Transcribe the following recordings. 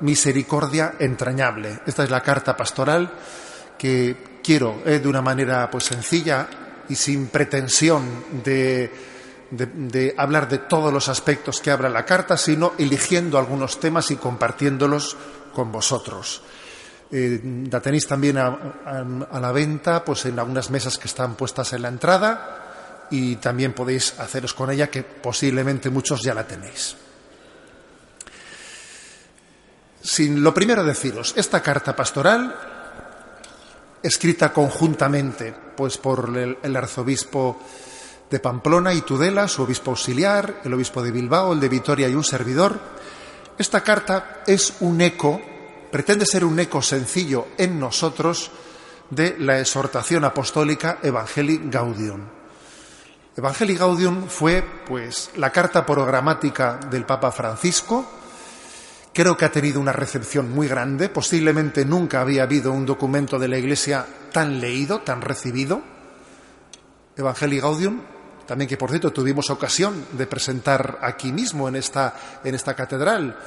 misericordia entrañable. Esta es la carta pastoral que quiero, eh, de una manera pues sencilla y sin pretensión de, hablar de todos los aspectos que habla la carta, sino eligiendo algunos temas y compartiéndolos con vosotros. Eh, la tenéis también a, a, la venta pues en algunas mesas que están puestas en la entrada y también podéis haceros con ella que posiblemente muchos ya la tenéis. Sin lo primero deciros, esta carta pastoral escrita conjuntamente pues por el, arzobispo de Pamplona y Tudela, su obispo auxiliar, el obispo de Bilbao, el de Vitoria y un servidor. Esta carta es un eco pretende ser un eco sencillo en nosotros de la exhortación apostólica Evangelii Gaudium. Evangelii Gaudium fue, pues, la carta programática del Papa Francisco. Creo que ha tenido una recepción muy grande. Posiblemente nunca había habido un documento de la Iglesia tan leído, tan recibido. Evangelii Gaudium, también que por cierto tuvimos ocasión de presentar aquí mismo en esta, en esta catedral.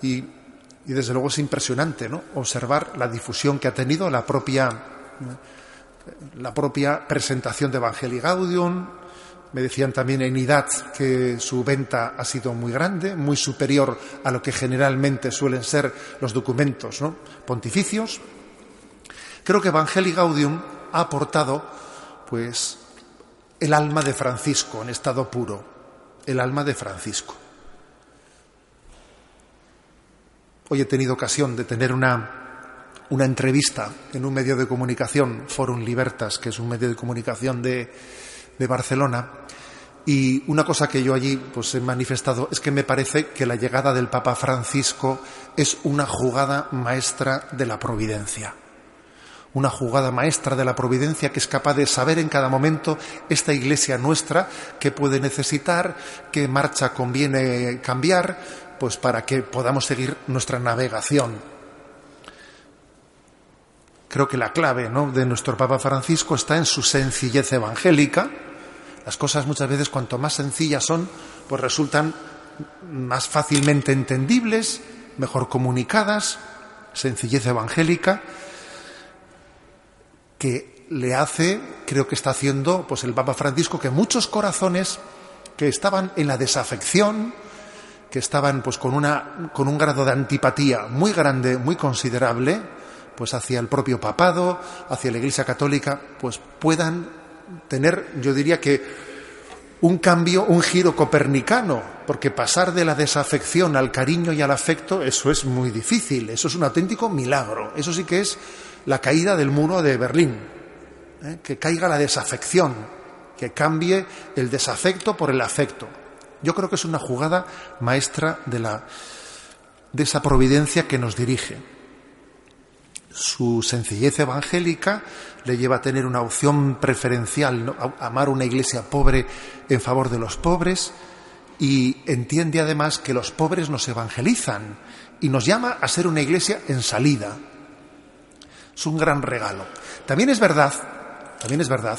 Y y desde luego es impresionante ¿no? observar la difusión que ha tenido la propia, la propia presentación de Evangelii Gaudium. Me decían también en IDAT que su venta ha sido muy grande, muy superior a lo que generalmente suelen ser los documentos pontificios. Creo que Evangelii Gaudium ha aportado pues, el alma de Francisco en estado puro, el alma de Francisco. Hoy he tenido ocasión de tener una, una entrevista en un medio de comunicación, Forum Libertas, que es un medio de comunicación de, de Barcelona, y una cosa que yo allí pues, he manifestado es que me parece que la llegada del Papa Francisco es una jugada maestra de la providencia. Una jugada maestra de la providencia que es capaz de saber en cada momento esta iglesia nuestra que puede necesitar, qué marcha conviene cambiar, pues para que podamos seguir nuestra navegación. Creo que la clave de nuestro Papa Francisco está en su sencillez evangélica. Las cosas muchas veces cuanto más sencillas son, pues resultan más fácilmente entendibles, mejor comunicadas, sencillez evangélica, que le hace, creo que está haciendo, pues el Papa Francisco, que muchos corazones que estaban en la desafección, que estaban pues con una con un grado de antipatía muy grande, muy considerable, pues hacia el propio papado, hacia la Iglesia Católica, pues puedan tener, yo diría que un cambio, un giro copernicano, porque pasar de la desafección al cariño y al afecto, eso es muy difícil, eso es un auténtico milagro, eso sí que es la caída del muro de Berlín, ¿eh? que caiga la desafección, que cambie el desafecto por el afecto. Yo creo que es una jugada maestra de, la, de esa providencia que nos dirige. Su sencillez evangélica le lleva a tener una opción preferencial, a amar una iglesia pobre en favor de los pobres y entiende además que los pobres nos evangelizan y nos llama a ser una iglesia en salida. Es un gran regalo. También es verdad, también es verdad,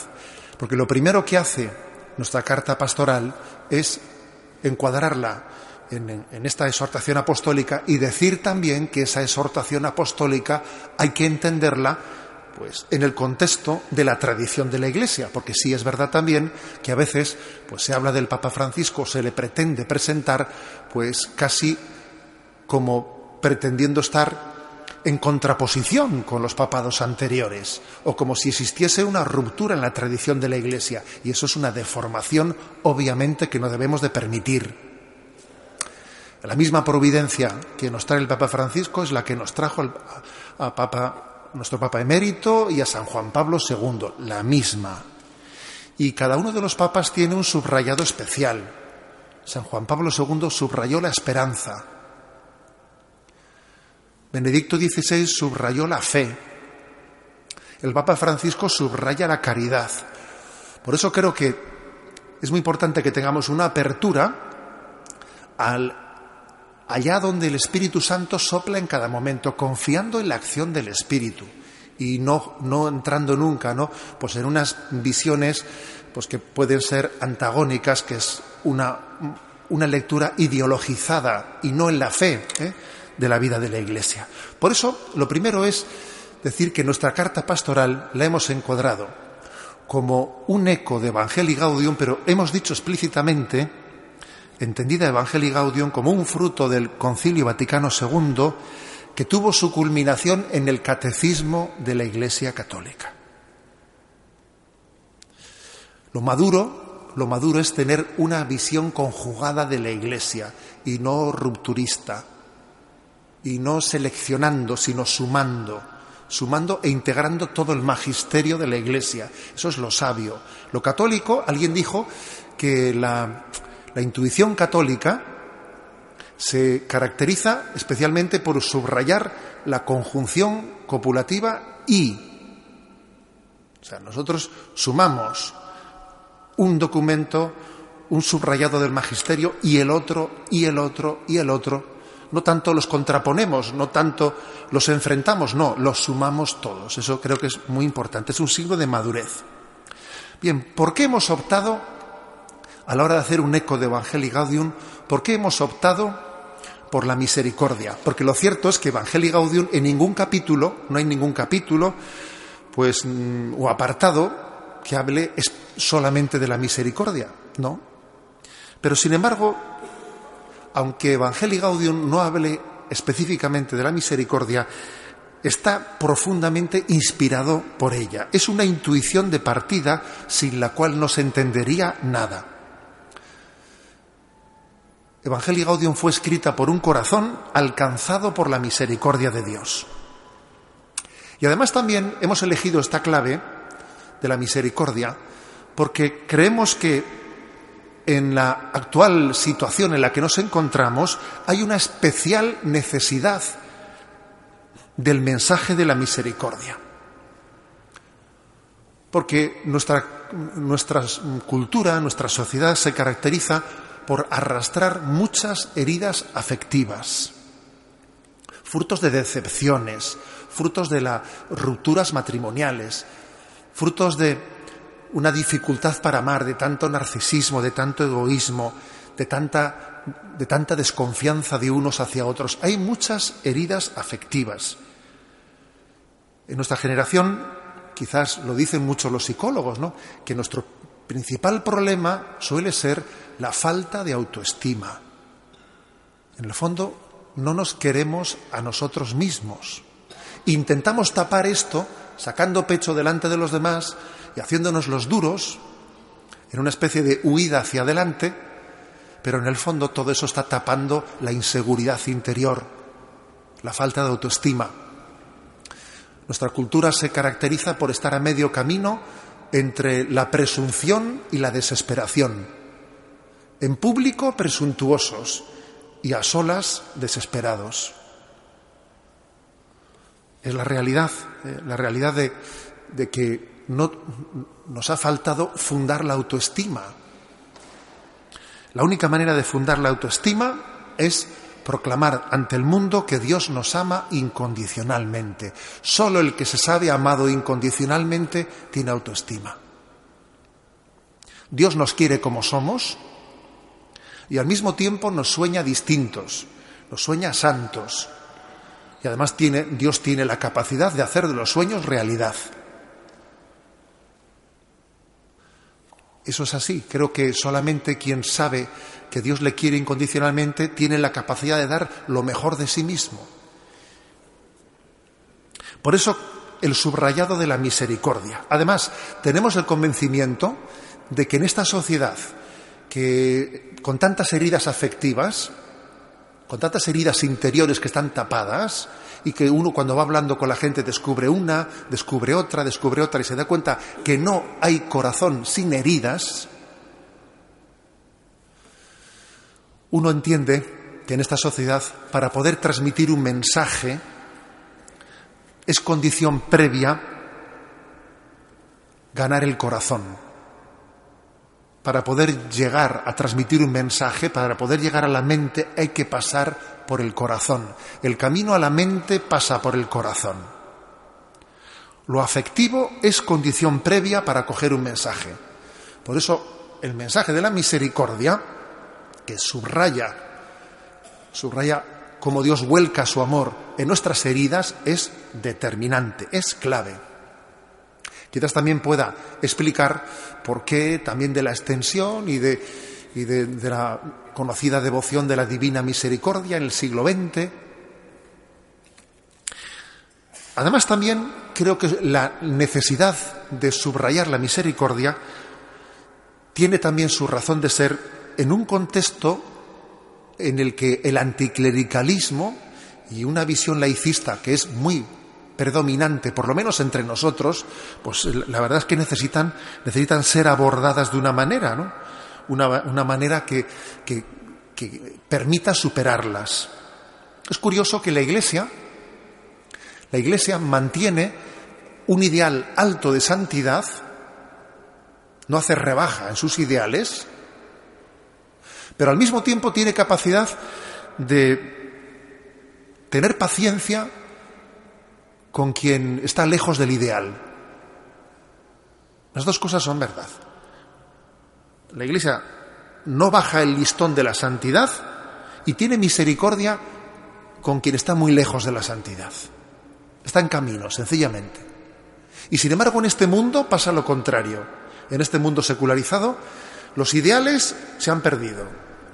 porque lo primero que hace nuestra carta pastoral es encuadrarla en, esta exhortación apostólica y decir también que esa exhortación apostólica hay que entenderla pues en el contexto de la tradición de la Iglesia, porque sí es verdad también que a veces pues se habla del Papa Francisco, se le pretende presentar pues casi como pretendiendo estar en contraposición con los papados anteriores, o como si existiese una ruptura en la tradición de la Iglesia, y eso es una deformación obviamente que no debemos de permitir. La misma providencia que nos trae el Papa Francisco es la que nos trajo a, Papa, nuestro Papa emérito y a San Juan Pablo II, la misma. Y cada uno de los papas tiene un subrayado especial. San Juan Pablo II subrayó la esperanza, Benedicto XVI subrayó la fe. El Papa Francisco subraya la caridad. Por eso creo que es muy importante que tengamos una apertura al, allá donde el Espíritu Santo sopla en cada momento, confiando en la acción del Espíritu y no, no entrando nunca, ¿no? Pues en unas visiones pues que pueden ser antagónicas, que es una, una lectura ideologizada y no en la fe. ¿eh? de la vida de la Iglesia. Por eso, lo primero es decir que nuestra carta pastoral la hemos encuadrado como un eco de Evangelii Gaudium, pero hemos dicho explícitamente, entendida Evangelii Gaudium como un fruto del Concilio Vaticano II que tuvo su culminación en el catecismo de la Iglesia Católica. Lo maduro, lo maduro es tener una visión conjugada de la Iglesia y no rupturista, y no seleccionando, sino sumando, sumando e integrando todo el magisterio de la Iglesia. Eso es lo sabio. Lo católico, alguien dijo que la, la intuición católica se caracteriza especialmente por subrayar la conjunción copulativa y. O sea, nosotros sumamos un documento, un subrayado del magisterio y el otro, y el otro, y el otro. No tanto los contraponemos, no tanto los enfrentamos, no, los sumamos todos. Eso creo que es muy importante, es un signo de madurez. Bien, ¿por qué hemos optado, a la hora de hacer un eco de Evangelii Gaudium, por qué hemos optado por la misericordia? Porque lo cierto es que Evangelii Gaudium en ningún capítulo, no hay ningún capítulo, pues, mm, o apartado que hable solamente de la misericordia, ¿no? Pero sin embargo, aunque Evangelii Gaudium no hable específicamente de la misericordia, está profundamente inspirado por ella. Es una intuición de partida sin la cual no se entendería nada. Evangelii Gaudium fue escrita por un corazón alcanzado por la misericordia de Dios. Y además también hemos elegido esta clave de la misericordia porque creemos que en la actual situación en la que nos encontramos hay una especial necesidad del mensaje de la misericordia. Porque nuestra, nuestra cultura, nuestra sociedad se caracteriza por arrastrar muchas heridas afectivas, frutos de decepciones, frutos de las rupturas matrimoniales, frutos de una dificultad para amar, de tanto narcisismo, de tanto egoísmo, de tanta, de tanta desconfianza de unos hacia otros. Hay muchas heridas afectivas. En nuestra generación, quizás lo dicen muchos los psicólogos, ¿no? que nuestro principal problema suele ser la falta de autoestima. En el fondo, no nos queremos a nosotros mismos. Intentamos tapar esto sacando pecho delante de los demás y haciéndonos los duros en una especie de huida hacia adelante, pero en el fondo todo eso está tapando la inseguridad interior, la falta de autoestima. Nuestra cultura se caracteriza por estar a medio camino entre la presunción y la desesperación. En público presuntuosos y a solas desesperados. Es la realidad, eh, la realidad de, de que no, nos ha faltado fundar la autoestima. La única manera de fundar la autoestima es proclamar ante el mundo que Dios nos ama incondicionalmente. Solo el que se sabe amado incondicionalmente tiene autoestima. Dios nos quiere como somos y al mismo tiempo nos sueña distintos, nos sueña santos. Y además tiene, Dios tiene la capacidad de hacer de los sueños realidad. Eso es así. Creo que solamente quien sabe que Dios le quiere incondicionalmente tiene la capacidad de dar lo mejor de sí mismo. Por eso el subrayado de la misericordia. Además, tenemos el convencimiento de que en esta sociedad, que con tantas heridas afectivas, con tantas heridas interiores que están tapadas, y que uno cuando va hablando con la gente descubre una, descubre otra, descubre otra y se da cuenta que no hay corazón sin heridas, uno entiende que en esta sociedad, para poder transmitir un mensaje, es condición previa ganar el corazón. Para poder llegar a transmitir un mensaje, para poder llegar a la mente, hay que pasar por el corazón. El camino a la mente pasa por el corazón. Lo afectivo es condición previa para coger un mensaje. Por eso el mensaje de la misericordia, que subraya, subraya cómo Dios vuelca su amor en nuestras heridas es determinante, es clave. Quizás también pueda explicar por qué también de la extensión y de, de la conocida devoción de la Divina Misericordia en el siglo XX. Además también creo que la necesidad de subrayar la misericordia tiene también su razón de ser en un contexto en el que el anticlericalismo y una visión laicista que es muy predominante, por lo menos entre nosotros, pues la verdad es que necesitan, necesitan ser abordadas de una manera, ¿no? Una, manera que, que, que permita superarlas. Es curioso que la Iglesia, la Iglesia mantiene un ideal alto de santidad, no hace rebaja en sus ideales, pero al mismo tiempo tiene capacidad de tener paciencia con quien está lejos del ideal. Las dos cosas son verdad. La Iglesia no baja el listón de la santidad y tiene misericordia con quien está muy lejos de la santidad. Está en camino, sencillamente. Y sin embargo en este mundo pasa lo contrario. En este mundo secularizado los ideales se han perdido.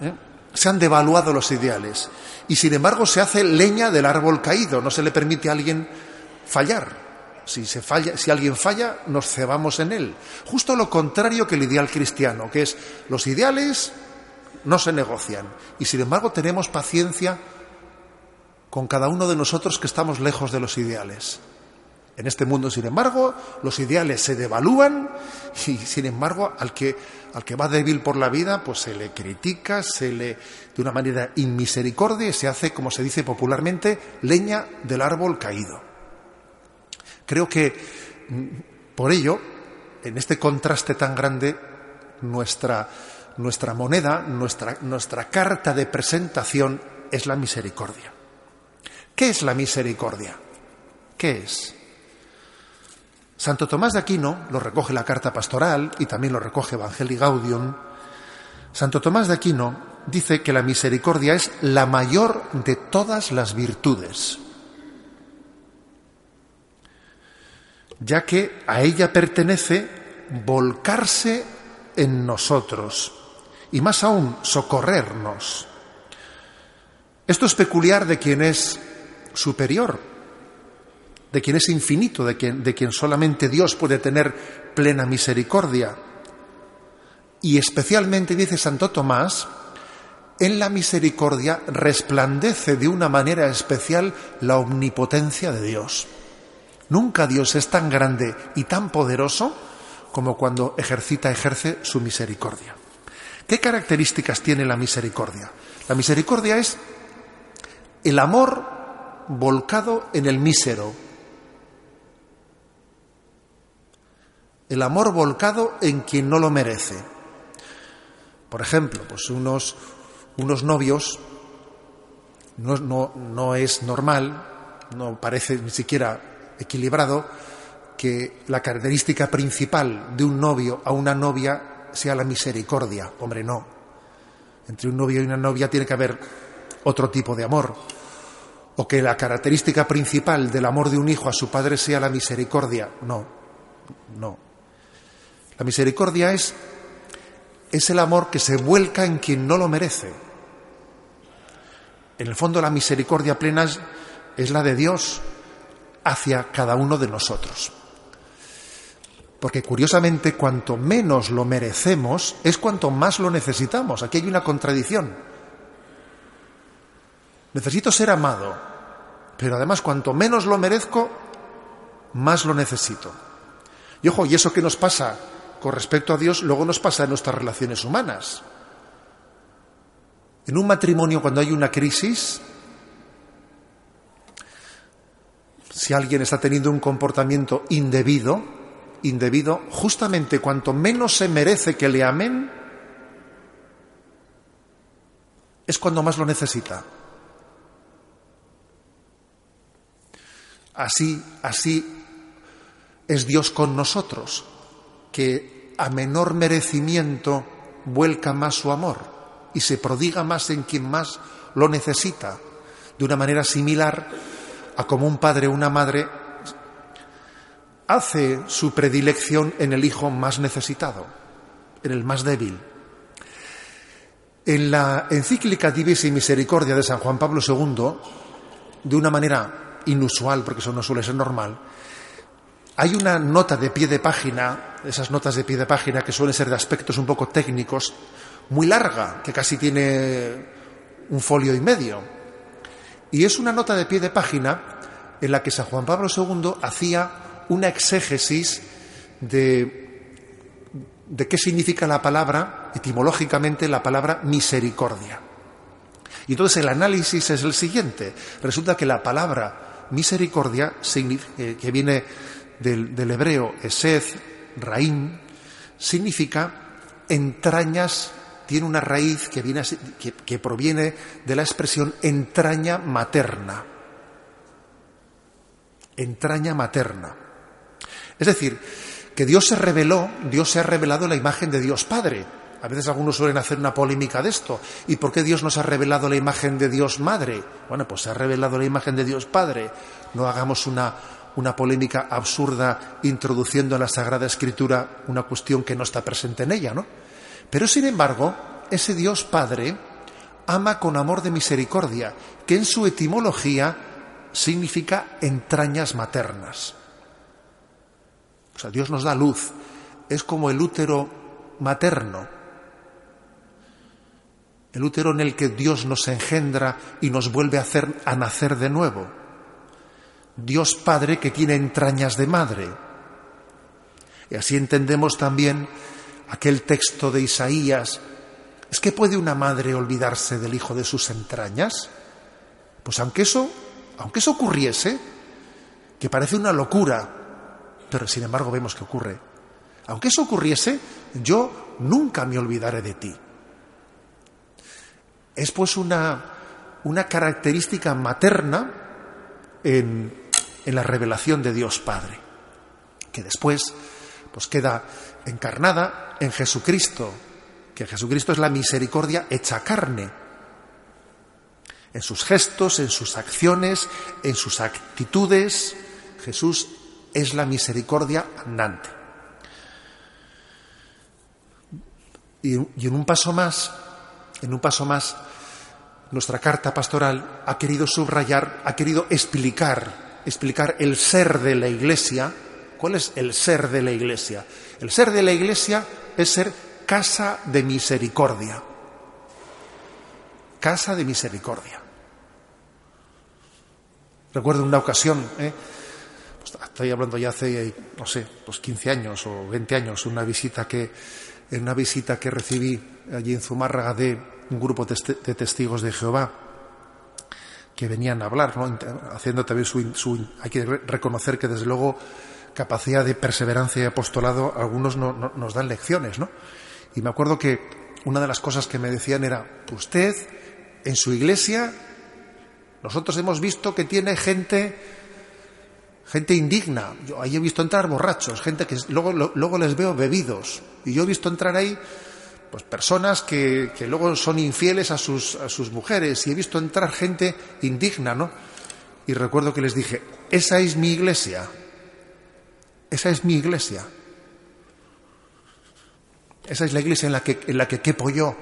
¿eh? Se han devaluado los ideales. Y sin embargo se hace leña del árbol caído. No se le permite a alguien fallar. Si, se falla, si alguien falla, nos cebamos en él. Justo lo contrario que el ideal cristiano, que es los ideales no se negocian. Y sin embargo tenemos paciencia con cada uno de nosotros que estamos lejos de los ideales. En este mundo, sin embargo, los ideales se devalúan y, sin embargo, al que, al que va débil por la vida, pues se le critica, se le, de una manera inmisericordia, y se hace, como se dice popularmente, leña del árbol caído. Creo que, mm, por ello, en este contraste tan grande, nuestra, nuestra moneda, nuestra, nuestra carta de presentación es la misericordia. ¿Qué es la misericordia? ¿Qué es? Santo Tomás de Aquino lo recoge la carta pastoral y también lo recoge Evangelii Gaudium. Santo Tomás de Aquino dice que la misericordia es la mayor de todas las virtudes, ya que a ella pertenece volcarse en nosotros y más aún socorrernos. Esto es peculiar de quien es superior, de quien es infinito, de quien, solamente Dios puede tener plena misericordia. Y especialmente, dice Santo Tomás, en la misericordia resplandece de una manera especial la omnipotencia de Dios. Nunca Dios es tan grande y tan poderoso como cuando ejercita, ejerce su misericordia. ¿Qué características tiene la misericordia? La misericordia es el amor volcado en el mísero, el amor volcado en quien no lo merece. Por ejemplo, pues unos, unos novios no, no, no es normal, no parece ni siquiera equilibrado que la característica principal de un novio a una novia sea la misericordia. Hombre, no. Entre un novio y una novia tiene que haber otro tipo de amor. O que la característica principal del amor de un hijo a su padre sea la misericordia. No, no. La misericordia es, es el amor que se vuelca en quien no lo merece. En el fondo la misericordia plena es, es la de Dios hacia cada uno de nosotros. Porque curiosamente, cuanto menos lo merecemos, es cuanto más lo necesitamos. Aquí hay una contradicción. Necesito ser amado, pero además cuanto menos lo merezco, más lo necesito. Y ojo, y eso que nos pasa con respecto a Dios luego nos pasa en nuestras relaciones humanas. En un matrimonio cuando hay una crisis, si alguien está teniendo un comportamiento indebido, indebido, justamente cuanto menos se merece que le amen, es cuando más lo necesita. Así, así es Dios con nosotros que a menor merecimiento vuelca más su amor y se prodiga más en quien más lo necesita. de una manera similar como un padre o una madre hace su predilección en el hijo más necesitado, en el más débil. En la encíclica Divisa y Misericordia de San Juan Pablo II, de una manera inusual, porque eso no suele ser normal, hay una nota de pie de página, esas notas de pie de página que suelen ser de aspectos un poco técnicos, muy larga, que casi tiene un folio y medio. Y es una nota de pie de página en la que San Juan Pablo II hacía una exégesis de, de qué significa la palabra, etimológicamente, la palabra misericordia. Y entonces el análisis es el siguiente. Resulta que la palabra misericordia, eh, que viene del, hebreo esed, raín, significa entrañas, tiene una raíz que, viene, que proviene de la expresión entraña materna. Entraña materna. Es decir, que Dios se reveló, Dios se ha revelado la imagen de Dios Padre. A veces algunos suelen hacer una polémica de esto. ¿Y por qué Dios nos ha revelado la imagen de Dios Madre? Bueno, pues se ha revelado la imagen de Dios Padre. No hagamos una, una polémica absurda introduciendo en la Sagrada Escritura una cuestión que no está presente en ella, ¿no? Pero sin embargo, ese Dios Padre ama con amor de misericordia, que en su etimología significa entrañas maternas. O sea, Dios nos da luz. Es como el útero materno. El útero en el que Dios nos engendra y nos vuelve a hacer a nacer de nuevo. Dios Padre que tiene entrañas de madre. Y así entendemos también aquel texto de Isaías. ¿Es que puede una madre olvidarse del hijo de sus entrañas? Pues aunque eso, aunque eso ocurriese, que parece una locura, pero sin embargo vemos que ocurre. Aunque eso ocurriese, yo nunca me olvidaré de ti. Es pues una, una característica materna en, en, la revelación de Dios Padre, que después pues queda encarnada en Jesucristo, que Jesucristo es la misericordia hecha carne, en sus gestos, en sus acciones, en sus actitudes. Jesús es la misericordia andante. Y, en un paso más, en un paso más, nuestra carta pastoral ha querido subrayar, ha querido explicar, explicar el ser de la Iglesia. ¿Cuál es el ser de la Iglesia? El ser de la Iglesia es ser casa de misericordia. Casa de misericordia. Recuerdo una ocasión, ¿eh? estoy hablando ya hace, no sé, pues 15 años o 20 años, una visita que, en una visita que recibí allí en Zumárraga de un grupo de testigos de Jehová que venían a hablar, ¿no? haciendo también su, Hay que reconocer que desde luego capacidad de perseverancia y apostolado algunos nos dan lecciones, ¿no? Y me acuerdo que una de las cosas que me decían era, usted en su iglesia, nosotros hemos visto que tiene gente gente indigna. Yo ahí he visto entrar borrachos, gente que luego, luego les veo bebidos. Y yo he visto entrar ahí pues personas que, que luego son infieles a sus, a sus mujeres. Y he visto entrar gente indigna, ¿no? Y recuerdo que les dije, esa es mi iglesia. Esa es mi iglesia. Esa es la iglesia en la que, en la que quepo yo.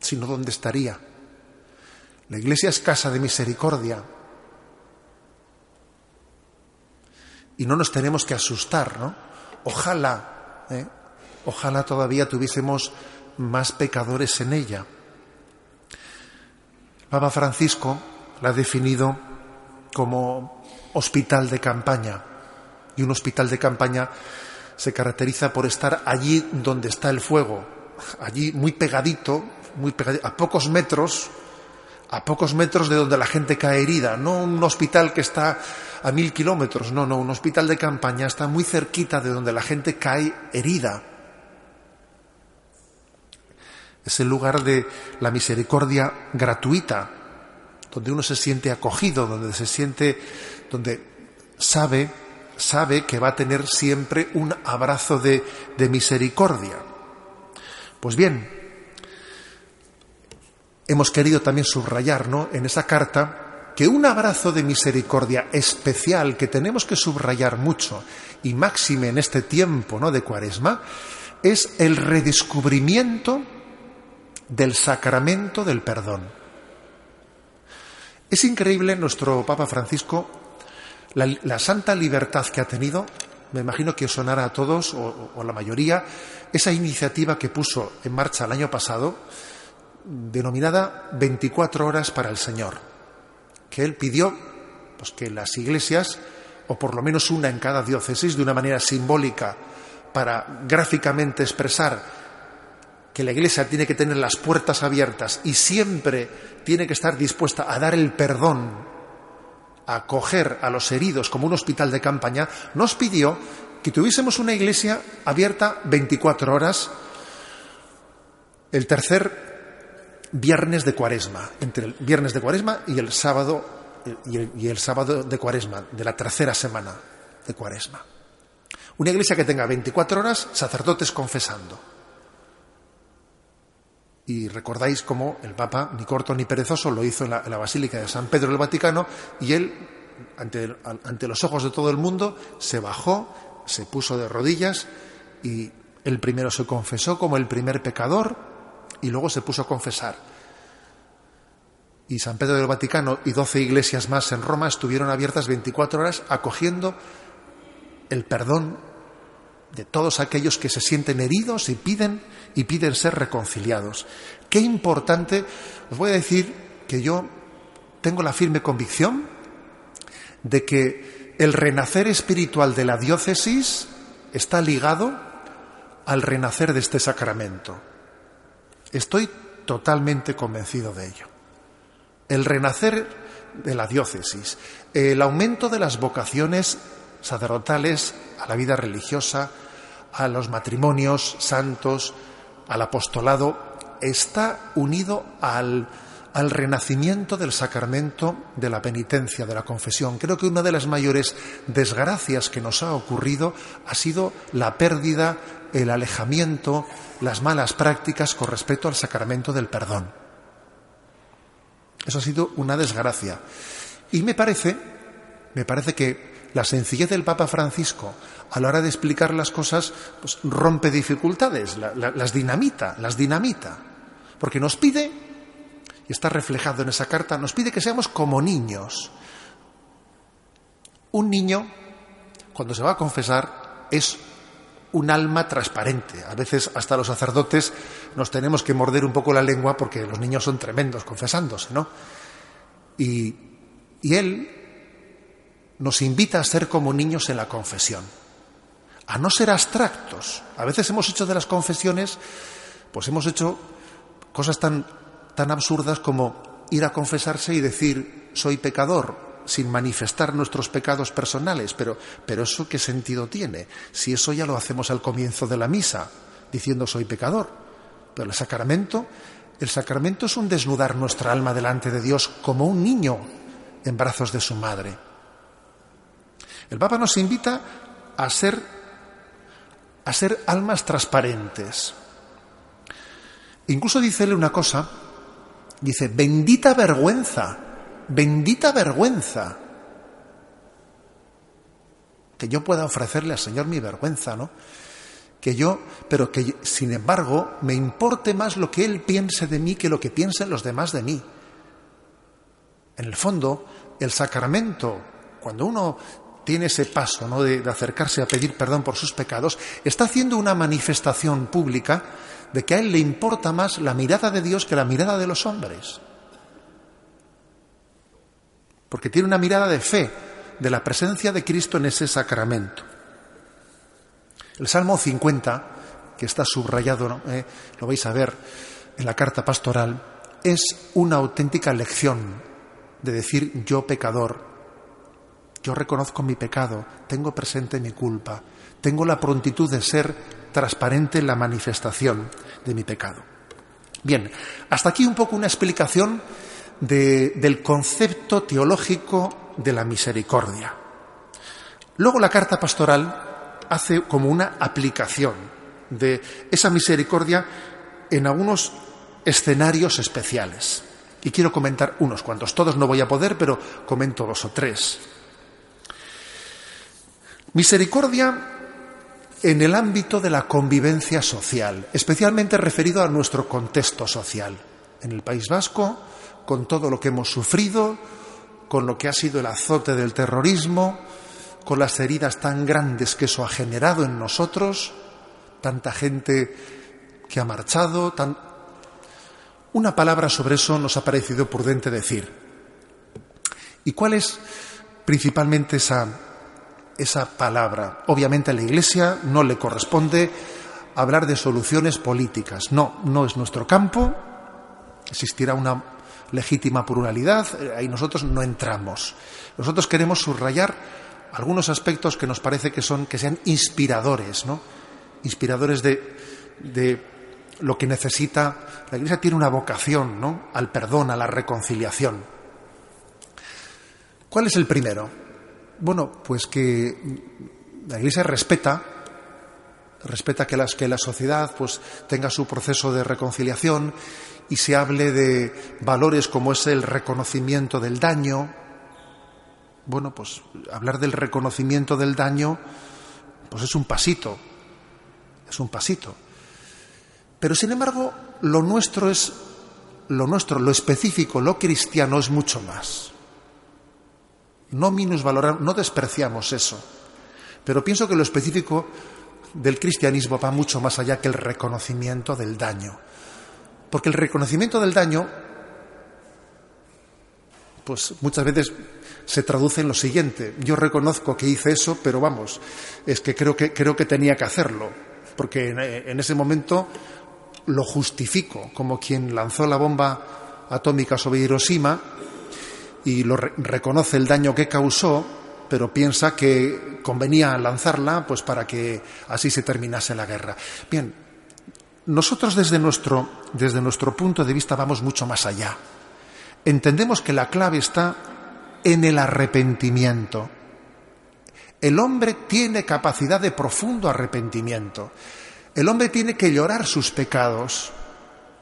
Si no, ¿dónde estaría? La iglesia es casa de misericordia, y no nos tenemos que asustar, ¿no? Ojalá, ¿eh? ojalá todavía tuviésemos más pecadores en ella. Papa Francisco la ha definido como hospital de campaña. Y un hospital de campaña se caracteriza por estar allí donde está el fuego, allí muy pegadito, muy pegadito, a pocos metros, a pocos metros de donde la gente cae herida, no un hospital que está a mil kilómetros, no, no, un hospital de campaña está muy cerquita de donde la gente cae herida. Es el lugar de la misericordia gratuita, donde uno se siente acogido, donde se siente, donde sabe, sabe que va a tener siempre un abrazo de, de misericordia. Pues bien, hemos querido también subrayar ¿no? en esa carta que un abrazo de misericordia especial que tenemos que subrayar mucho y máxime en este tiempo ¿no? de cuaresma es el redescubrimiento del sacramento del perdón. Es increíble nuestro Papa Francisco la, santa libertad que ha tenido me imagino que sonará a todos, o, o, la mayoría, esa iniciativa que puso en marcha el año pasado, denominada 24 horas para el Señor, que él pidió pues, que las iglesias, o por lo menos una en cada diócesis, de una manera simbólica, para gráficamente expresar que la iglesia tiene que tener las puertas abiertas y siempre tiene que estar dispuesta a dar el perdón acoger a los heridos como un hospital de campaña, nos pidió que tuviésemos una iglesia abierta 24 horas el tercer viernes de cuaresma, entre el viernes de cuaresma y el sábado y el, y el sábado de cuaresma, de la tercera semana de cuaresma. Una iglesia que tenga 24 horas, sacerdotes confesando. Y recordáis cómo el Papa, ni corto ni perezoso, lo hizo en la, en la Basílica de San Pedro del Vaticano y él, ante, ante, los ojos de todo el mundo, se bajó, se puso de rodillas y el primero se confesó como el primer pecador y luego se puso a confesar. Y San Pedro del Vaticano y doce iglesias más en Roma estuvieron abiertas 24 horas acogiendo el perdón de todos aquellos que se sienten heridos y piden y piden ser reconciliados. Qué importante, os voy a decir que yo tengo la firme convicción de que el renacer espiritual de la diócesis está ligado al renacer de este sacramento. Estoy totalmente convencido de ello. El renacer de la diócesis, el aumento de las vocaciones sacerdotales a la vida religiosa, a los matrimonios santos, al apostolado, está unido al, al, renacimiento del sacramento de la penitencia, de la confesión. Creo que una de las mayores desgracias que nos ha ocurrido ha sido la pérdida, el alejamiento, las malas prácticas con respecto al sacramento del perdón. Eso ha sido una desgracia. Y me parece, me parece que la sencillez del Papa Francisco a la hora de explicar las cosas pues, rompe dificultades, la, la, las dinamita, las dinamita. Porque nos pide, y está reflejado en esa carta, nos pide que seamos como niños. Un niño, cuando se va a confesar, es un alma transparente. A veces hasta los sacerdotes nos tenemos que morder un poco la lengua porque los niños son tremendos confesándose, ¿no? Y, y él nos invita a ser como niños en la confesión, a no ser abstractos. A veces hemos hecho de las confesiones, pues hemos hecho cosas tan, tan absurdas como ir a confesarse y decir soy pecador sin manifestar nuestros pecados personales, pero, pero eso qué sentido tiene si eso ya lo hacemos al comienzo de la misa, diciendo soy pecador. Pero el sacramento, el sacramento es un desnudar nuestra alma delante de Dios como un niño en brazos de su madre. El Papa nos invita a ser, a ser almas transparentes. Incluso dice una cosa, dice, bendita vergüenza, bendita vergüenza, que yo pueda ofrecerle al Señor mi vergüenza, ¿no? Que yo, pero que sin embargo me importe más lo que Él piense de mí que lo que piensen los demás de mí. En el fondo, el sacramento, cuando uno tiene ese paso ¿no? de, acercarse a pedir perdón por sus pecados, está haciendo una manifestación pública de que a él le importa más la mirada de Dios que la mirada de los hombres. Porque tiene una mirada de fe, de la presencia de Cristo en ese sacramento. El Salmo 50, que está subrayado, eh, lo vais a ver en la carta pastoral, es una auténtica lección de decir yo pecador, yo reconozco mi pecado, tengo presente mi culpa, tengo la prontitud de ser transparente en la manifestación de mi pecado. Bien, hasta aquí un poco una explicación de, del concepto teológico de la misericordia. Luego la carta pastoral hace como una aplicación de esa misericordia en algunos escenarios especiales. Y quiero comentar unos cuantos. Todos no voy a poder, pero comento dos o tres. Misericordia en el ámbito de la convivencia social, especialmente referido a nuestro contexto social. En el País Vasco, con todo lo que hemos sufrido, con lo que ha sido el azote del terrorismo, con las heridas tan grandes que eso ha generado en nosotros, tanta gente que ha marchado, una palabra sobre eso nos ha parecido prudente decir. ¿Y cuál es principalmente esa, esa palabra? Obviamente a la Iglesia no le corresponde hablar de soluciones políticas. No, no es nuestro campo. Existirá una legítima pluralidad, ahí nosotros no entramos. Nosotros queremos subrayar algunos aspectos que nos parece que son que sean inspiradores, ¿no? Inspiradores de, de lo que necesita. La Iglesia tiene una vocación, ¿no? Al perdón, a la reconciliación. ¿Cuál es el primero? Bueno, pues que la Iglesia respeta respeta que, las, que la sociedad pues tenga su proceso de reconciliación y se hable de valores como es el reconocimiento del daño. Bueno, pues hablar del reconocimiento del daño, pues es un pasito, es un pasito. Pero sin embargo, lo nuestro es, lo nuestro, lo específico, lo cristiano es mucho más. No minusvaloramos, no despreciamos eso. Pero pienso que lo específico del cristianismo va mucho más allá que el reconocimiento del daño. Porque el reconocimiento del daño, pues muchas veces se traduce en lo siguiente. Yo reconozco que hice eso, pero vamos, es que creo que, creo que tenía que hacerlo. Porque en, ese momento lo justifico como quien lanzó la bomba atómica sobre Hiroshima y reconoce el daño que causó, pero piensa que convenía lanzarla pues para que así se terminase la guerra. Bien, nosotros desde nuestro, desde nuestro punto de vista vamos mucho más allá. Entendemos que la clave está en el arrepentimiento. El hombre tiene capacidad de profundo arrepentimiento. El hombre tiene que llorar sus pecados.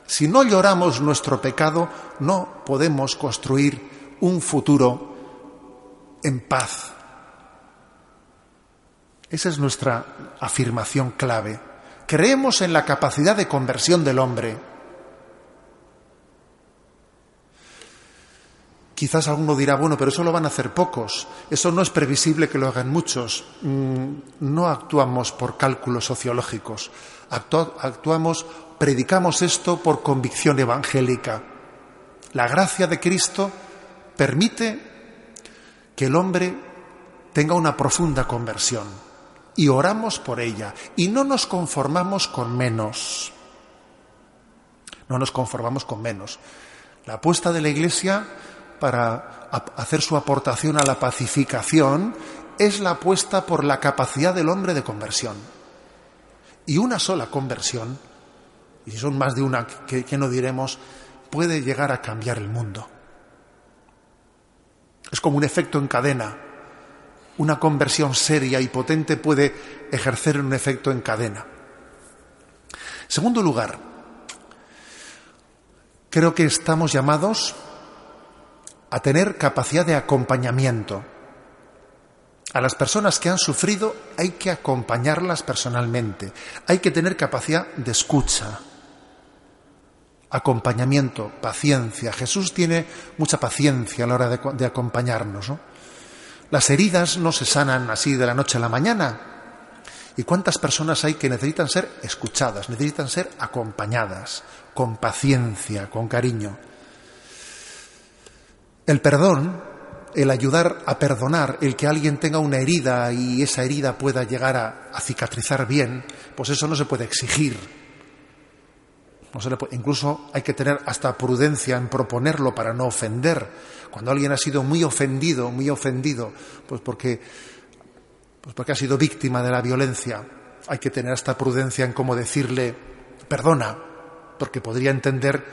Si no lloramos nuestro pecado, no podemos construir un futuro en paz. Esa es nuestra afirmación clave. Creemos en la capacidad de conversión del hombre. Quizás alguno dirá, bueno, pero eso lo van a hacer pocos, eso no es previsible que lo hagan muchos. Mm, no actuamos por cálculos sociológicos, actuamos, predicamos esto por convicción evangélica. La gracia de Cristo permite que el hombre tenga una profunda conversión y oramos por ella y no nos conformamos con menos. No nos conformamos con menos. La apuesta de la Iglesia para hacer su aportación a la pacificación es la apuesta por la capacidad del hombre de conversión. Y una sola conversión, y si son más de una que, que no diremos, puede llegar a cambiar el mundo. Es como un efecto en cadena una conversión seria y potente puede ejercer un efecto en cadena. Segundo lugar, creo que estamos llamados a tener capacidad de acompañamiento. A las personas que han sufrido hay que acompañarlas personalmente, hay que tener capacidad de escucha, acompañamiento, paciencia. Jesús tiene mucha paciencia a la hora de, acompañarnos. ¿no? Las heridas no se sanan así de la noche a la mañana. ¿Y cuántas personas hay que necesitan ser escuchadas, necesitan ser acompañadas, con paciencia, con cariño? El perdón, el ayudar a perdonar, el que alguien tenga una herida y esa herida pueda llegar a, cicatrizar bien, pues eso no se puede exigir. Incluso hay que tener hasta prudencia en proponerlo para no ofender cuando alguien ha sido muy ofendido, muy ofendido, pues porque, pues porque ha sido víctima de la violencia, hay que tener esta prudencia en cómo decirle perdona, porque podría entender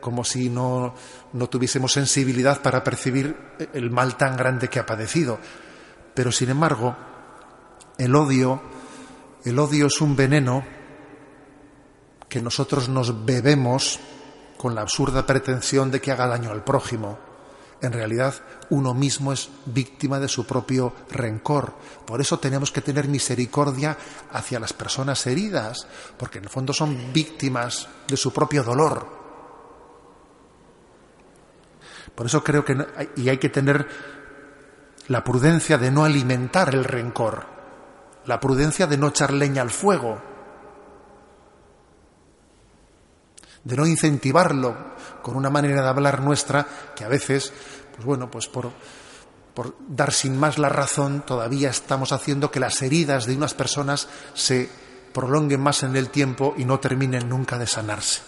como si no, no tuviésemos sensibilidad para percibir el mal tan grande que ha padecido. Pero sin embargo, el odio, el odio es un veneno que nosotros nos bebemos con la absurda pretensión de que haga daño al prójimo. En realidad, uno mismo es víctima de su propio rencor. Por eso tenemos que tener misericordia hacia las personas heridas, porque en el fondo son víctimas de su propio dolor. Por eso creo que y hay que tener la prudencia de no alimentar el rencor, la prudencia de no echar leña al fuego, de no incentivarlo con una manera de hablar nuestra que a veces, pues bueno, pues por, por dar sin más la razón, todavía estamos haciendo que las heridas de unas personas se prolonguen más en el tiempo y no terminen nunca de sanarse.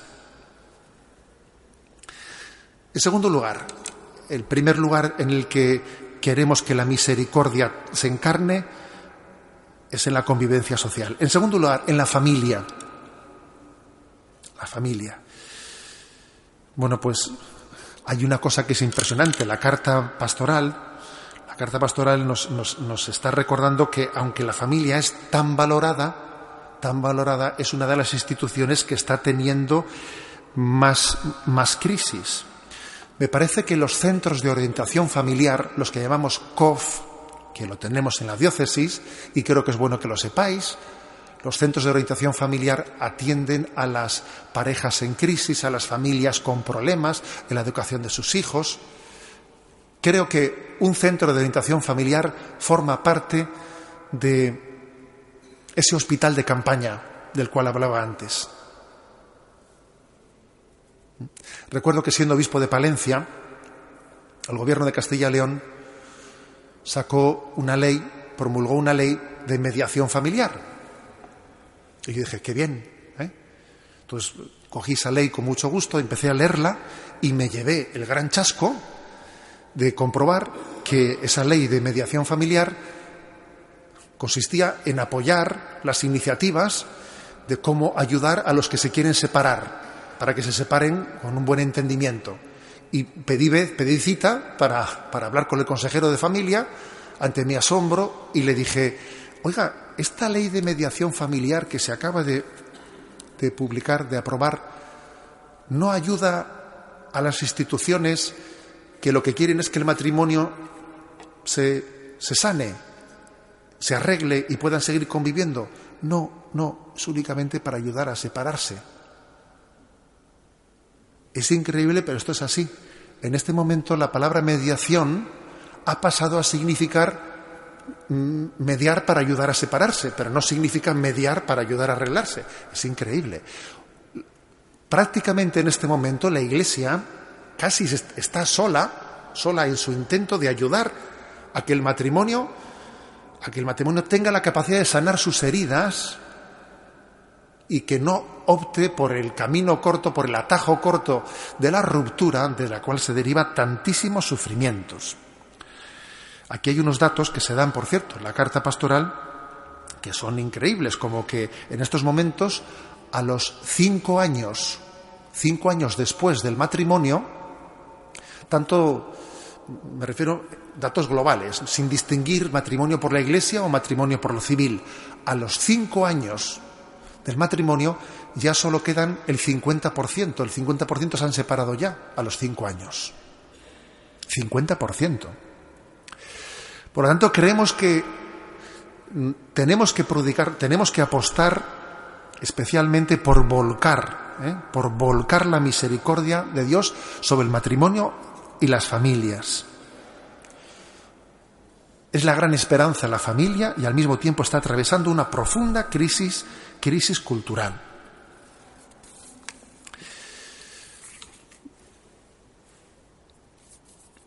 En segundo lugar, el primer lugar en el que queremos que la misericordia se encarne es en la convivencia social. En segundo lugar, en la familia. La familia. Bueno, pues hay una cosa que es impresionante. La carta pastoral, la carta pastoral nos, nos, está recordando que aunque la familia es tan valorada, tan valorada, es una de las instituciones que está teniendo más, más crisis. Me parece que los centros de orientación familiar, los que llamamos COF, que lo tenemos en la diócesis, y creo que es bueno que lo sepáis, los centros de orientación familiar atienden a las parejas en crisis, a las familias con problemas en la educación de sus hijos. Creo que un centro de orientación familiar forma parte de ese hospital de campaña del cual hablaba antes. Recuerdo que siendo obispo de Palencia, el gobierno de Castilla y León sacó una ley, promulgó una ley de mediación familiar y yo dije, qué bien. ¿eh? Entonces cogí esa ley con mucho gusto, empecé a leerla y me llevé el gran chasco de comprobar que esa ley de mediación familiar consistía en apoyar las iniciativas de cómo ayudar a los que se quieren separar, para que se separen con un buen entendimiento. Y pedí, pedí cita para, para hablar con el consejero de familia ante mi asombro y le dije, oiga, esta ley de mediación familiar que se acaba de, publicar, de aprobar, no ayuda a las instituciones que lo que quieren es que el matrimonio se, se sane, se arregle y puedan seguir conviviendo. No, no, es únicamente para ayudar a separarse. Es increíble, pero esto es así. En este momento la palabra mediación ha pasado a significar mediar para ayudar a separarse, pero no significa mediar para ayudar a arreglarse. Es increíble. Prácticamente en este momento la Iglesia casi está sola, sola en su intento de ayudar a que el matrimonio, a que el matrimonio tenga la capacidad de sanar sus heridas y que no opte por el camino corto, por el atajo corto de la ruptura de la cual se deriva tantísimos sufrimientos. Aquí hay unos datos que se dan, por cierto, en la carta pastoral, que son increíbles, como que en estos momentos, a los cinco años, cinco años después del matrimonio, tanto, me refiero, datos globales, sin distinguir matrimonio por la Iglesia o matrimonio por lo civil, a los cinco años del matrimonio ya solo quedan el 50%, el 50% se han separado ya a los cinco años. 50%. Por lo tanto, creemos que tenemos que predicar, tenemos que apostar especialmente por volcar, ¿eh? por volcar la misericordia de Dios sobre el matrimonio y las familias. Es la gran esperanza la familia y al mismo tiempo está atravesando una profunda crisis, crisis cultural.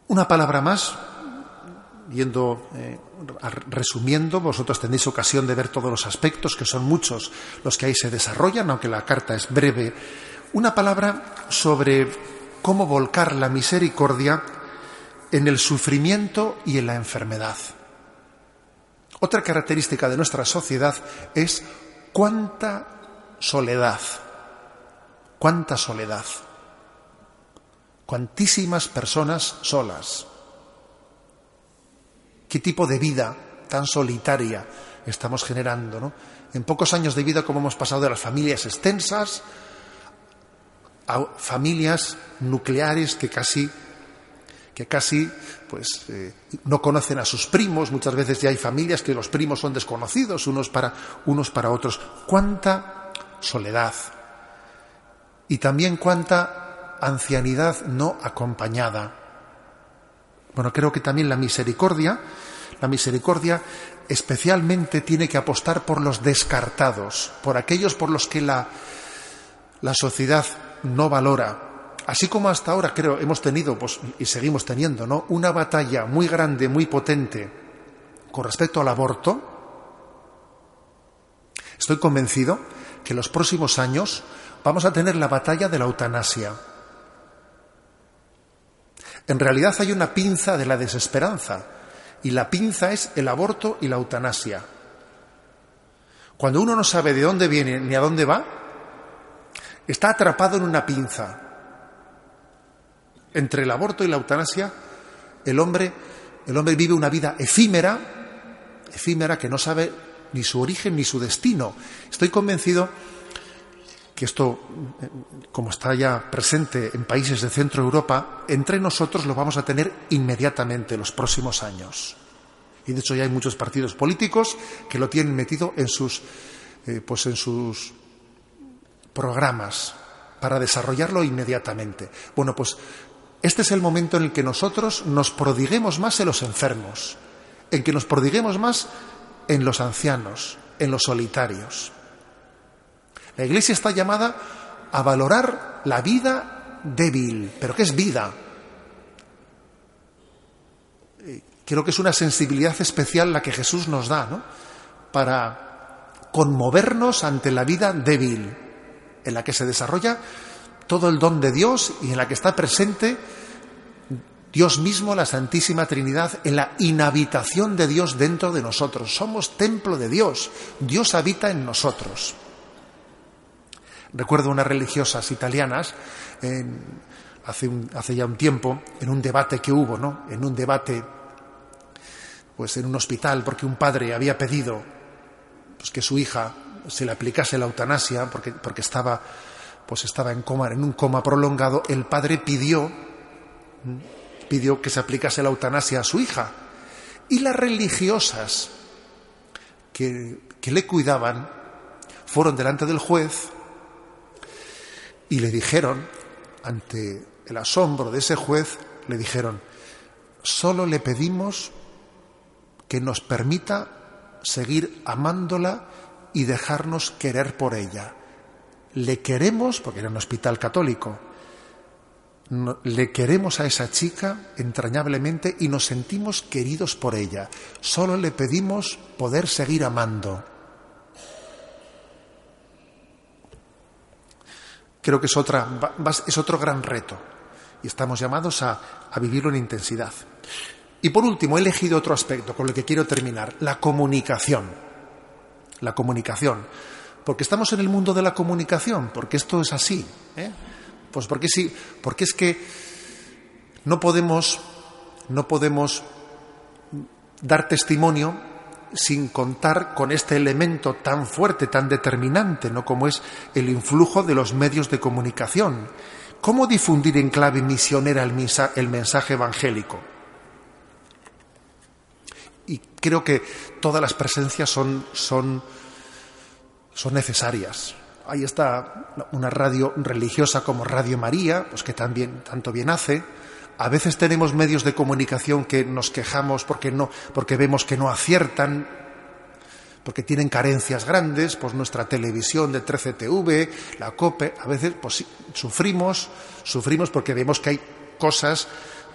Una palabra más yendo eh, resumiendo, vosotros tenéis ocasión de ver todos los aspectos, que son muchos los que ahí se desarrollan, aunque la carta es breve. Una palabra sobre cómo volcar la misericordia en el sufrimiento y en la enfermedad. Otra característica de nuestra sociedad es cuánta soledad, cuánta soledad, cuantísimas personas solas qué tipo de vida tan solitaria estamos generando. ¿no? En pocos años de vida, como hemos pasado de las familias extensas a familias nucleares que casi que casi pues eh, no conocen a sus primos, muchas veces ya hay familias que los primos son desconocidos unos para unos para otros. Cuánta soledad y también cuánta ancianidad no acompañada. Bueno, creo que también la misericordia, la misericordia especialmente tiene que apostar por los descartados, por aquellos por los que la, la sociedad no valora, así como hasta ahora creo hemos tenido pues, y seguimos teniendo ¿no? una batalla muy grande, muy potente con respecto al aborto, estoy convencido que en los próximos años vamos a tener la batalla de la eutanasia. En realidad hay una pinza de la desesperanza y la pinza es el aborto y la eutanasia. Cuando uno no sabe de dónde viene ni a dónde va, está atrapado en una pinza entre el aborto y la eutanasia, el hombre, el hombre vive una vida efímera, efímera que no sabe ni su origen ni su destino. Estoy convencido que esto, como está ya presente en países de Centro Europa, entre nosotros lo vamos a tener inmediatamente en los próximos años. Y de hecho ya hay muchos partidos políticos que lo tienen metido en sus, eh, pues en sus programas para desarrollarlo inmediatamente. Bueno, pues este es el momento en el que nosotros nos prodiguemos más en los enfermos, en que nos prodiguemos más en los ancianos, en los solitarios. La Iglesia está llamada a valorar la vida débil. ¿Pero qué es vida? Eh, creo que es una sensibilidad especial la que Jesús nos da, ¿no? Para conmovernos ante la vida débil, en la que se desarrolla todo el don de Dios y en la que está presente Dios mismo, la Santísima Trinidad, en la inhabitación de Dios dentro de nosotros. Somos templo de Dios. Dios habita en nosotros. Recuerdo unas religiosas italianas hace, hace, ya un tiempo en un debate que hubo, ¿no? En un debate, pues en un hospital, porque un padre había pedido pues, que su hija se le aplicase la eutanasia porque, porque estaba pues estaba en coma, en un coma prolongado, el padre pidió, pidió que se aplicase la eutanasia a su hija. Y las religiosas que le cuidaban fueron delante del juez y le dijeron, ante el asombro de ese juez, le dijeron, solo le pedimos que nos permita seguir amándola y dejarnos querer por ella le queremos, porque era un hospital católico, le queremos a esa chica entrañablemente y nos sentimos queridos por ella. Solo le pedimos poder seguir amando. Creo que es, otra, es otro gran reto y estamos llamados a, a vivirlo en intensidad. Y por último, he elegido otro aspecto con el que quiero terminar, la comunicación. La comunicación porque estamos en el mundo de la comunicación, porque esto es así. ¿eh? Pues porque sí, porque es que no podemos, no podemos dar testimonio sin contar con este elemento tan fuerte, tan determinante, ¿no? como es el influjo de los medios de comunicación. ¿Cómo difundir en clave misionera el, mensaje evangélico? Y creo que todas las presencias son, son son necesarias. Ahí está una radio religiosa como Radio María, pues que también tanto bien hace. A veces tenemos medios de comunicación que nos quejamos porque no, porque vemos que no aciertan, porque tienen carencias grandes, pues nuestra televisión de 13TV, la COPE, a veces pues sufrimos, sufrimos porque vemos que hay cosas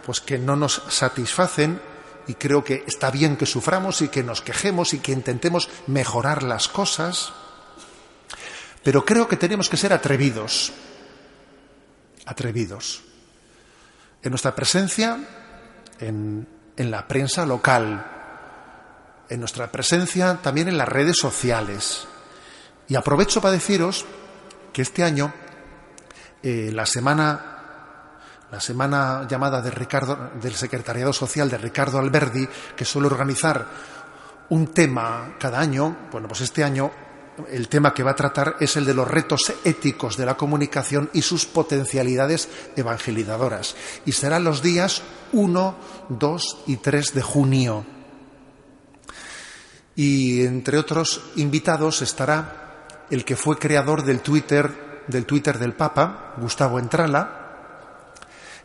pues que no nos satisfacen y creo que está bien que suframos y que nos quejemos y que intentemos mejorar las cosas. Pero creo que tenemos que ser atrevidos, atrevidos. En nuestra presencia, en, la prensa local, en nuestra presencia también en las redes sociales. Y aprovecho para deciros que este año, eh, la semana la semana llamada de Ricardo, del Secretariado Social de Ricardo Alberdi, que suele organizar un tema cada año, bueno, pues este año el tema que va a tratar es el de los retos éticos de la comunicación y sus potencialidades evangelizadoras. Y serán los días 1, 2 y 3 de junio. Y entre otros invitados estará el que fue creador del Twitter, del Twitter del Papa, Gustavo Entrala,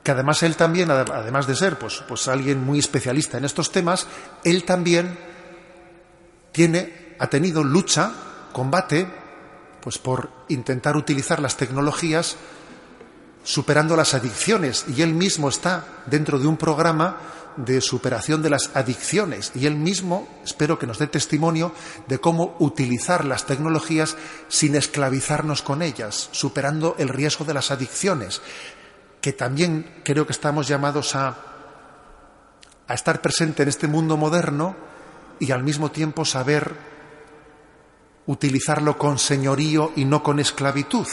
que además él también, además de ser pues, pues alguien muy especialista en estos temas, él también tiene, ha tenido lucha combate pues por intentar utilizar las tecnologías superando las adicciones. Y él mismo está dentro de un programa de superación de las adicciones. Y él mismo espero que nos dé testimonio de cómo utilizar las tecnologías sin esclavizarnos con ellas, superando el riesgo de las adicciones, que también creo que estamos llamados a, a estar presente en este mundo moderno y al mismo tiempo saber utilizarlo con señorío y no con esclavitud.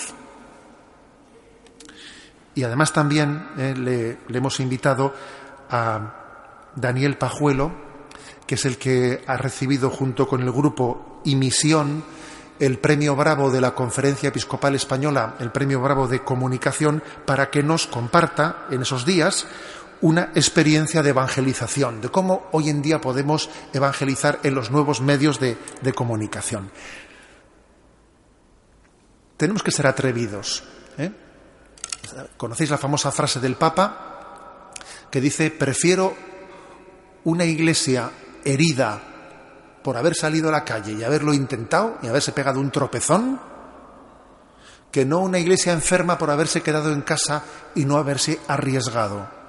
Y además también eh, le, le, hemos invitado a Daniel Pajuelo, que es el que ha recibido junto con el grupo y misión el premio Bravo de la Conferencia Episcopal Española, el premio Bravo de Comunicación, para que nos comparta en esos días una experiencia de evangelización, de cómo hoy en día podemos evangelizar en los nuevos medios de, de comunicación. Tenemos que ser atrevidos. ¿eh? ¿Conocéis la famosa frase del Papa que dice, prefiero una iglesia herida por haber salido a la calle y haberlo intentado y haberse pegado un tropezón, que no una iglesia enferma por haberse quedado en casa y no haberse arriesgado?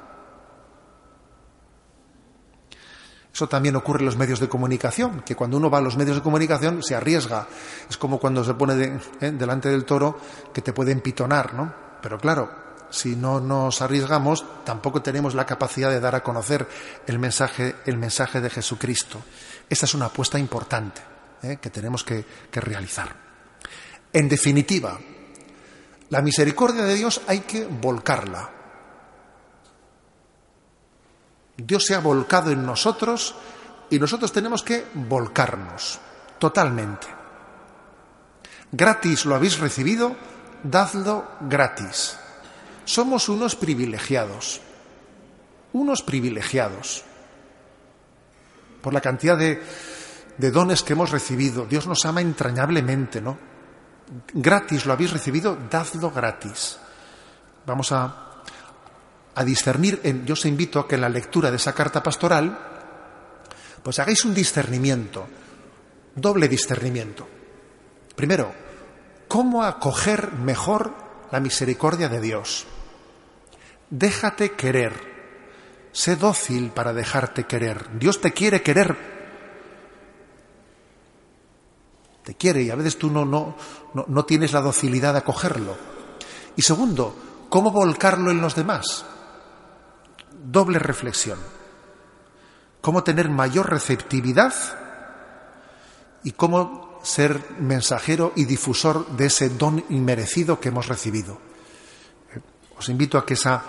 Eso también ocurre en los medios de comunicación, que cuando uno va a los medios de comunicación se arriesga. Es como cuando se pone eh, delante del toro que te puede empitonar, ¿no? Pero claro, si no nos arriesgamos, tampoco tenemos la capacidad de dar a conocer el mensaje, el mensaje de Jesucristo. Esta es una apuesta importante ¿eh? que tenemos que realizar. En definitiva, la misericordia de Dios hay que volcarla, Dios se ha volcado en nosotros y nosotros tenemos que volcarnos totalmente. Gratis lo habéis recibido, dadlo gratis. Somos unos privilegiados, unos privilegiados. Por la cantidad de, dones que hemos recibido, Dios nos ama entrañablemente, ¿no? Gratis lo habéis recibido, dadlo gratis. Vamos a a discernir, yo os invito a que en la lectura de esa carta pastoral, pues hagáis un discernimiento, doble discernimiento. Primero, ¿cómo acoger mejor la misericordia de Dios? Déjate querer, sé dócil para dejarte querer. Dios te quiere querer. Te quiere y a veces tú no, no, no, no tienes la docilidad de acogerlo. Y segundo, ¿cómo volcarlo en los demás? Doble reflexión. Cómo tener mayor receptividad y cómo ser mensajero y difusor de ese don inmerecido que hemos recibido. Os invito a que esa,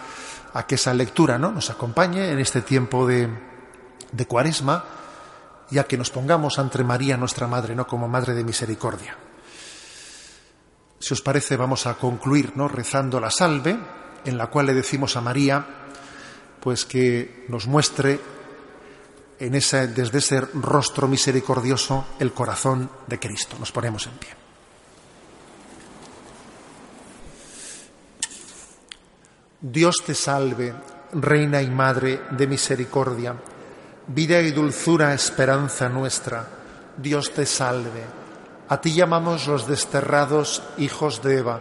a que esa lectura ¿no? nos acompañe en este tiempo de, de cuaresma y a que nos pongamos ante María, nuestra Madre, ¿no? como Madre de Misericordia. Si os parece, vamos a concluir ¿no? rezando la salve, en la cual le decimos a María, pues que nos muestre en ese, desde ese rostro misericordioso el corazón de Cristo. Nos ponemos en pie. Dios te salve, Reina y Madre de Misericordia, vida y dulzura, esperanza nuestra. Dios te salve. A ti llamamos los desterrados hijos de Eva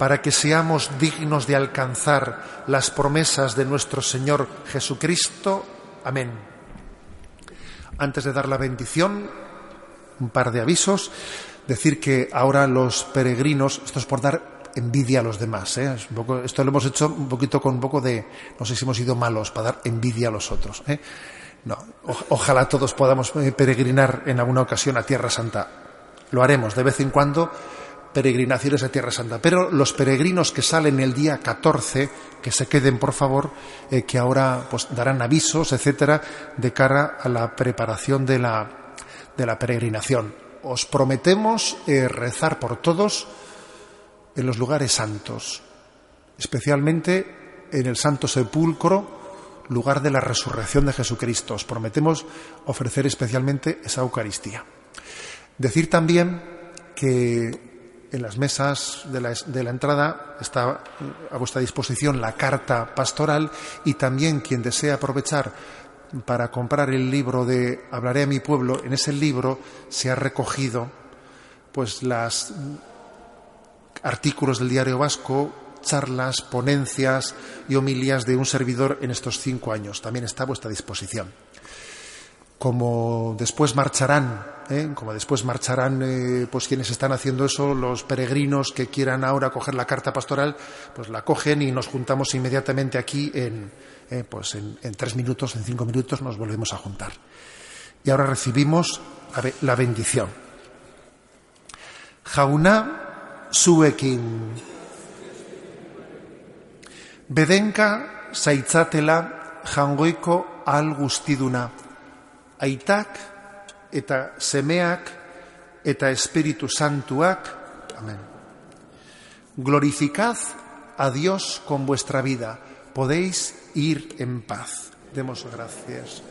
para que seamos dignos de alcanzar las promesas de nuestro Señor Jesucristo. Amén. Antes de dar la bendición, un par de avisos. decir que ahora los peregrinos, esto es por dar envidia a los demás, ¿eh? esto lo hemos hecho un poquito con un poco de, no sé si hemos sido malos para dar envidia a los otros. ¿eh? No, ojalá todos podamos eh, peregrinar en alguna ocasión a Tierra Santa. Lo haremos de vez en cuando, peregrinaciones a Tierra Santa. Pero los peregrinos que salen el día 14, que se queden, por favor, eh, que ahora pues, darán avisos, etcétera, de cara a la preparación de la, de la peregrinación. Os prometemos eh, rezar por todos en los lugares santos, especialmente en el Santo Sepulcro, lugar de la resurrección de Jesucristo. Os prometemos ofrecer especialmente esa Eucaristía. Decir también que en las mesas de la, entrada está a vuestra disposición la carta pastoral y también quien desea aprovechar para comprar el libro de Hablaré a mi pueblo, en ese libro se ha recogido pues las artículos del diario vasco, charlas, ponencias y homilías de un servidor en estos cinco años. También está a vuestra disposición. Como después marcharán, ¿eh? como después marcharán, eh, pues quienes están haciendo eso, los peregrinos que quieran ahora coger la carta pastoral, pues la cogen y nos juntamos inmediatamente aquí en, eh, pues en, tres minutos, en cinco minutos nos volvemos a juntar. Y ahora recibimos la, bendición. Jauna zuekin Bedenka zaitzatela jangoiko al guztiduna. Aitak eta semeak eta Espíritu Santuak. Amén. Glorificad a Dios con vuestra vida. Podéis ir en paz. Demos gracias